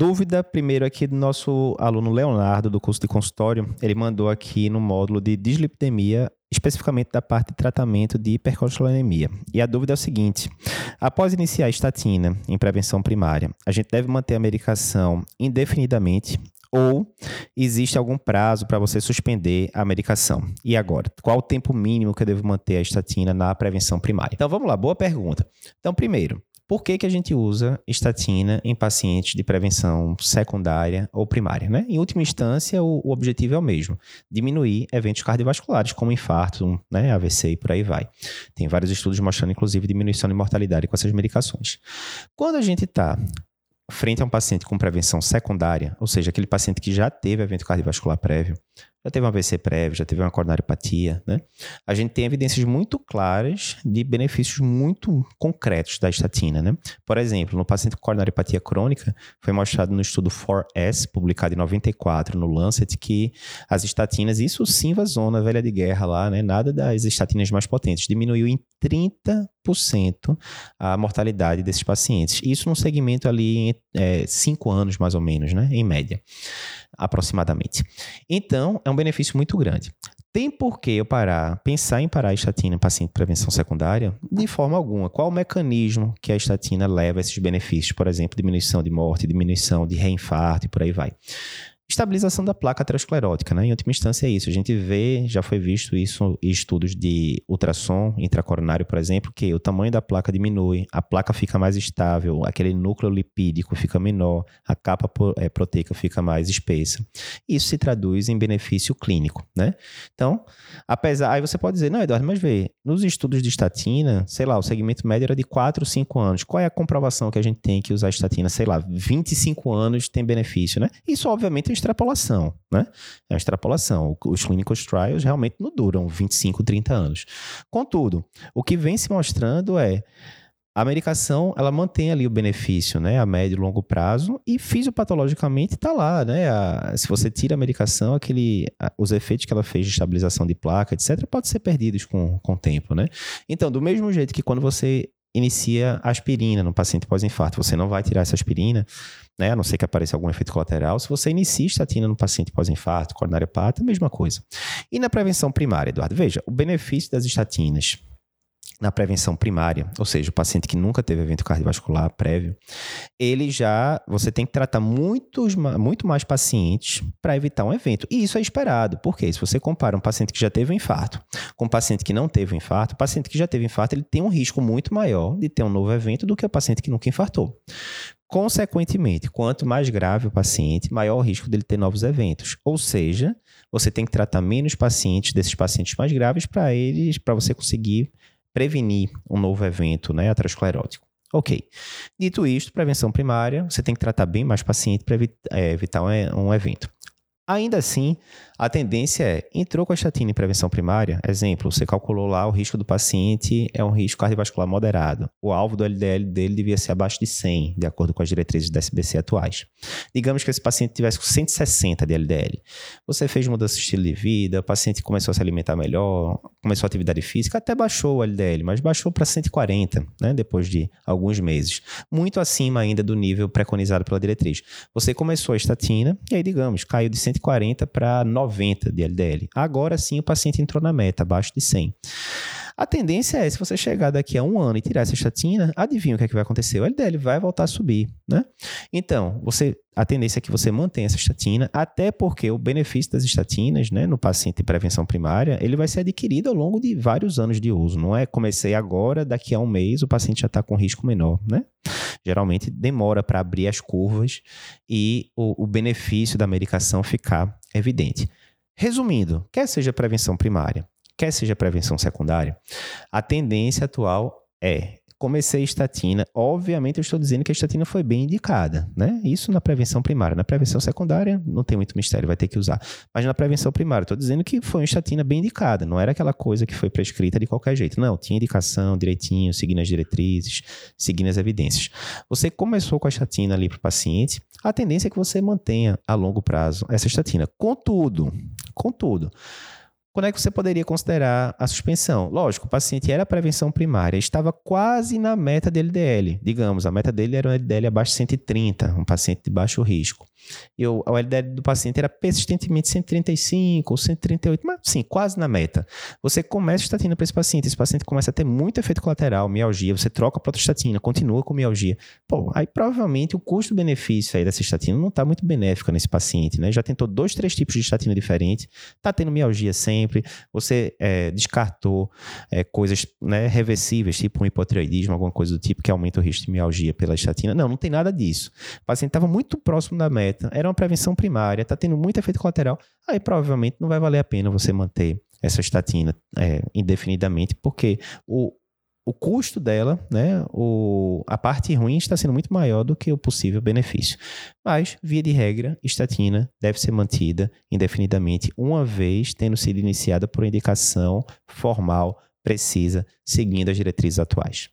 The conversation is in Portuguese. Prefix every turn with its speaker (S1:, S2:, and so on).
S1: Dúvida primeiro aqui do nosso aluno Leonardo, do curso de consultório. Ele mandou aqui no módulo de dislipidemia, especificamente da parte de tratamento de hipercolesterolemia. E a dúvida é o seguinte: após iniciar a estatina em prevenção primária, a gente deve manter a medicação indefinidamente ou existe algum prazo para você suspender a medicação? E agora, qual o tempo mínimo que eu devo manter a estatina na prevenção primária? Então vamos lá, boa pergunta. Então, primeiro, por que, que a gente usa estatina em pacientes de prevenção secundária ou primária? Né? Em última instância, o, o objetivo é o mesmo: diminuir eventos cardiovasculares, como infarto, né, AVC e por aí vai. Tem vários estudos mostrando, inclusive, diminuição de mortalidade com essas medicações. Quando a gente está frente a um paciente com prevenção secundária, ou seja, aquele paciente que já teve evento cardiovascular prévio, já teve um AVC prévio, já teve uma coronariopatia, né? A gente tem evidências muito claras de benefícios muito concretos da estatina, né? Por exemplo, no paciente com coronariopatia crônica, foi mostrado no estudo 4S, publicado em 94 no Lancet, que as estatinas, isso sim zona velha de guerra lá, né? Nada das estatinas mais potentes, diminuiu em 30% a mortalidade desses pacientes. Isso num segmento ali em 5 é, anos, mais ou menos, né? Em média aproximadamente. Então, é um benefício muito grande. Tem por que eu parar, pensar em parar a estatina em paciente de prevenção secundária? De forma alguma. Qual o mecanismo que a estatina leva a esses benefícios? Por exemplo, diminuição de morte, diminuição de reinfarto e por aí vai estabilização da placa aterosclerótica, né? Em última instância é isso. A gente vê, já foi visto isso em estudos de ultrassom intracoronário, por exemplo, que o tamanho da placa diminui, a placa fica mais estável, aquele núcleo lipídico fica menor, a capa é, proteica fica mais espessa. Isso se traduz em benefício clínico, né? Então, apesar... Aí você pode dizer, não, Eduardo, mas vê, nos estudos de estatina, sei lá, o segmento médio era de 4, 5 anos. Qual é a comprovação que a gente tem que usar estatina? Sei lá, 25 anos tem benefício, né? Isso, obviamente, é extrapolação, né? É uma extrapolação. Os clinical trials realmente não duram 25, 30 anos. Contudo, o que vem se mostrando é a medicação ela mantém ali o benefício, né, a médio e longo prazo e fisiopatologicamente está lá, né? A, se você tira a medicação, aquele, a, os efeitos que ela fez de estabilização de placa, etc, pode ser perdidos com, com o tempo, né? Então, do mesmo jeito que quando você inicia aspirina no paciente pós-infarto, você não vai tirar essa aspirina, né? A não ser que apareça algum efeito colateral. Se você inicia estatina no paciente pós-infarto, coronariopata, mesma coisa. E na prevenção primária, Eduardo, veja, o benefício das estatinas na prevenção primária, ou seja, o paciente que nunca teve evento cardiovascular prévio, ele já, você tem que tratar muitos, muito mais pacientes para evitar um evento. E isso é esperado, porque se você compara um paciente que já teve um infarto com um paciente que não teve um infarto, o paciente que já teve infarto, ele tem um risco muito maior de ter um novo evento do que o paciente que nunca infartou. Consequentemente, quanto mais grave o paciente, maior o risco dele ter novos eventos. Ou seja, você tem que tratar menos pacientes desses pacientes mais graves para eles, para você conseguir prevenir um novo evento né, aterosclerótico. Ok. Dito isto, prevenção primária, você tem que tratar bem mais paciente para é, evitar um, um evento. Ainda assim, a tendência é, entrou com a estatina em prevenção primária, exemplo, você calculou lá o risco do paciente é um risco cardiovascular moderado. O alvo do LDL dele devia ser abaixo de 100, de acordo com as diretrizes da SBC atuais. Digamos que esse paciente tivesse com 160 de LDL. Você fez mudança de estilo de vida, o paciente começou a se alimentar melhor, começou a atividade física, até baixou o LDL, mas baixou para 140, né, depois de alguns meses. Muito acima ainda do nível preconizado pela diretriz. Você começou a estatina e aí, digamos, caiu de 140 140 para 90 de LDL. Agora sim o paciente entrou na meta, abaixo de 100. A tendência é, se você chegar daqui a um ano e tirar essa estatina, adivinha o que, é que vai acontecer? O LDL vai voltar a subir, né? Então, você, a tendência é que você mantenha essa estatina, até porque o benefício das estatinas, né, no paciente em prevenção primária, ele vai ser adquirido ao longo de vários anos de uso. Não é comecei agora, daqui a um mês o paciente já está com risco menor, né? Geralmente demora para abrir as curvas e o, o benefício da medicação ficar evidente. Resumindo, quer seja prevenção primária, quer seja prevenção secundária, a tendência atual é comecei estatina. Obviamente, eu estou dizendo que a estatina foi bem indicada, né? Isso na prevenção primária. Na prevenção secundária, não tem muito mistério, vai ter que usar. Mas na prevenção primária, estou dizendo que foi uma estatina bem indicada. Não era aquela coisa que foi prescrita de qualquer jeito. Não, tinha indicação direitinho, seguindo as diretrizes, seguindo as evidências. Você começou com a estatina ali para o paciente, a tendência é que você mantenha a longo prazo essa estatina. Contudo, contudo, quando é que você poderia considerar a suspensão? Lógico, o paciente era prevenção primária, estava quase na meta de LDL. Digamos, a meta dele era um LDL abaixo de 130, um paciente de baixo risco. E o, o LDL do paciente era persistentemente 135 ou 138, mas sim, quase na meta. Você começa a estatina para esse paciente, esse paciente começa a ter muito efeito colateral, mialgia, você troca a protostatina, continua com mialgia. Pô, aí provavelmente o custo-benefício aí dessa estatina não está muito benéfico nesse paciente, né? Já tentou dois, três tipos de estatina diferentes, está tendo mialgia sempre, você é, descartou é, coisas né, reversíveis, tipo um hipotireoidismo, alguma coisa do tipo que aumenta o risco de mialgia pela estatina. Não, não tem nada disso. O paciente estava muito próximo da meta era uma prevenção primária, está tendo muito efeito colateral, aí provavelmente não vai valer a pena você manter essa estatina é, indefinidamente, porque o, o custo dela, né, o, a parte ruim está sendo muito maior do que o possível benefício. Mas, via de regra, estatina deve ser mantida indefinidamente, uma vez tendo sido iniciada por indicação formal, precisa, seguindo as diretrizes atuais.